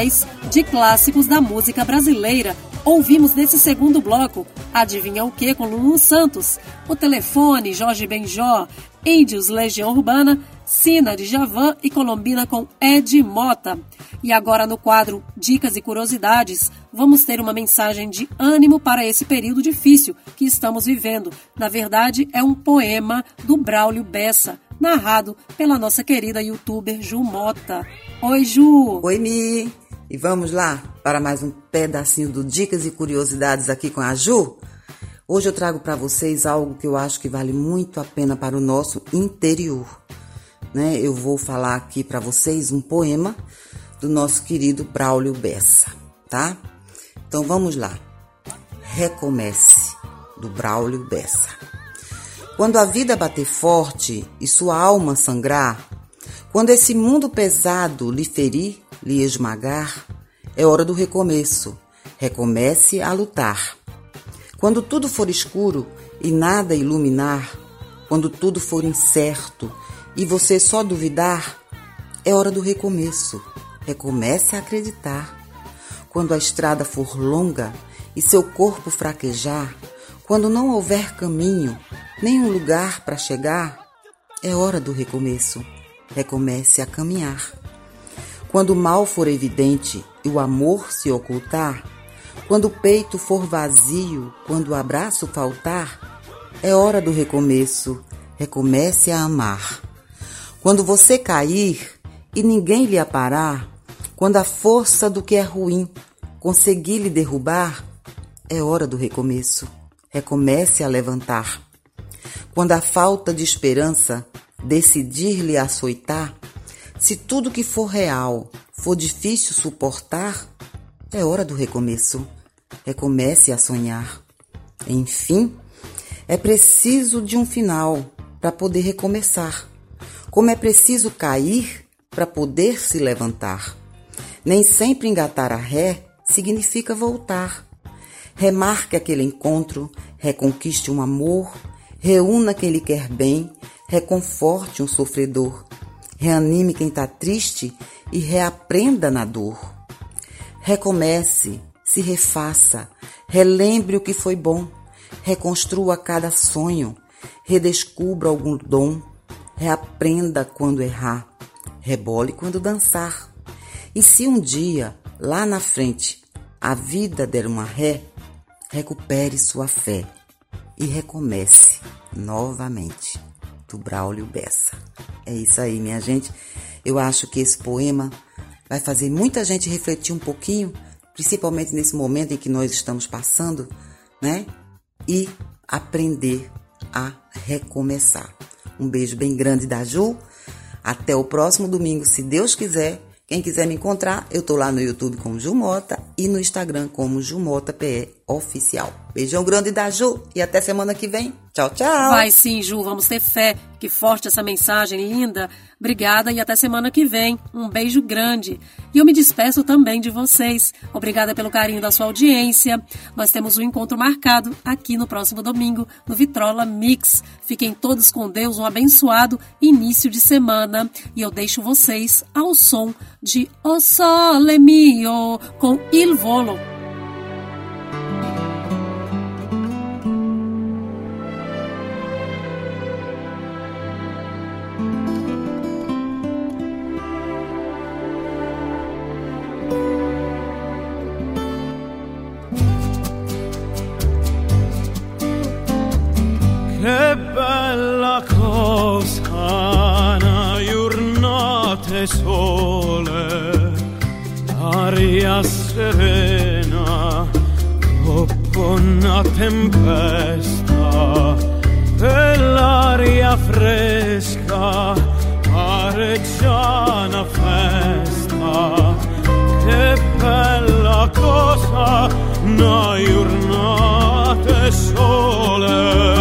C: O
B: top 10 de clássicos da música brasileira. Ouvimos nesse segundo bloco Adivinha o que com Lulu Santos, O Telefone, Jorge Benjó, Índios, Legião Urbana, Sina de Javan e Colombina com Ed Mota. E agora no quadro Dicas e Curiosidades, vamos ter uma mensagem de ânimo para esse período difícil que estamos vivendo. Na verdade, é um poema do Braulio Bessa, narrado pela nossa querida youtuber Ju Mota. Oi, Ju!
X: Oi, Mi! E vamos lá para mais um pedacinho do Dicas e Curiosidades aqui com a Ju? Hoje eu trago para vocês algo que eu acho que vale muito a pena para o nosso interior. Né? Eu vou falar aqui para vocês um poema do nosso querido Braulio Bessa, tá? Então vamos lá. Recomece, do Braulio Bessa. Quando a vida bater forte e sua alma sangrar, quando esse mundo pesado lhe ferir, lhe esmagar, é hora do recomeço. Recomece a lutar. Quando tudo for escuro e nada iluminar, quando tudo for incerto e você só duvidar, é hora do recomeço. Recomece a acreditar. Quando a estrada for longa e seu corpo fraquejar, quando não houver caminho, nem um lugar para chegar, é hora do recomeço. Recomece a caminhar. Quando o mal for evidente e o amor se ocultar, quando o peito for vazio, quando o abraço faltar, é hora do recomeço. Recomece a amar. Quando você cair e ninguém lhe aparar, quando a força do que é ruim conseguir lhe derrubar, é hora do recomeço. Recomece a levantar. Quando a falta de esperança decidir lhe açoitar, se tudo que for real for difícil suportar, é hora do recomeço. Recomece a sonhar. Enfim, é preciso de um final para poder recomeçar. Como é preciso cair para poder se levantar. Nem sempre engatar a ré significa voltar. Remarque aquele encontro, reconquiste um amor, reúna quem lhe quer bem, reconforte um sofredor, reanime quem está triste e reaprenda na dor. Recomece, se refaça, relembre o que foi bom, reconstrua cada sonho, redescubra algum dom, reaprenda quando errar, rebole quando dançar. E se um dia, lá na frente, a vida der uma ré, recupere sua fé. e recomece novamente, do Braulio Bessa. É isso aí, minha gente. Eu acho que esse poema vai fazer muita gente refletir um pouquinho, principalmente nesse momento em que nós estamos passando, né? E aprender a recomeçar. Um beijo bem grande da Ju. Até o próximo domingo, se Deus quiser. Quem quiser me encontrar, eu tô lá no YouTube como Ju Mota e no Instagram como Jumota PE Oficial. Beijão grande da Ju e até semana que vem. Tchau, tchau.
B: Vai sim, Ju, vamos ter fé. Que forte essa mensagem linda. Obrigada e até semana que vem. Um beijo grande. E eu me despeço também de vocês. Obrigada pelo carinho da sua audiência. Nós temos um encontro marcado aqui no próximo domingo no Vitrola Mix. Fiquem todos com Deus, um abençoado início de semana. E eu deixo vocês ao som de O Sole Mio com Il Volo.
Y: Che bella cosa, una giornata sole, aria serena, dopo una tempesta, e l'aria fresca, pare già una festa. Che bella cosa, una giornata sole.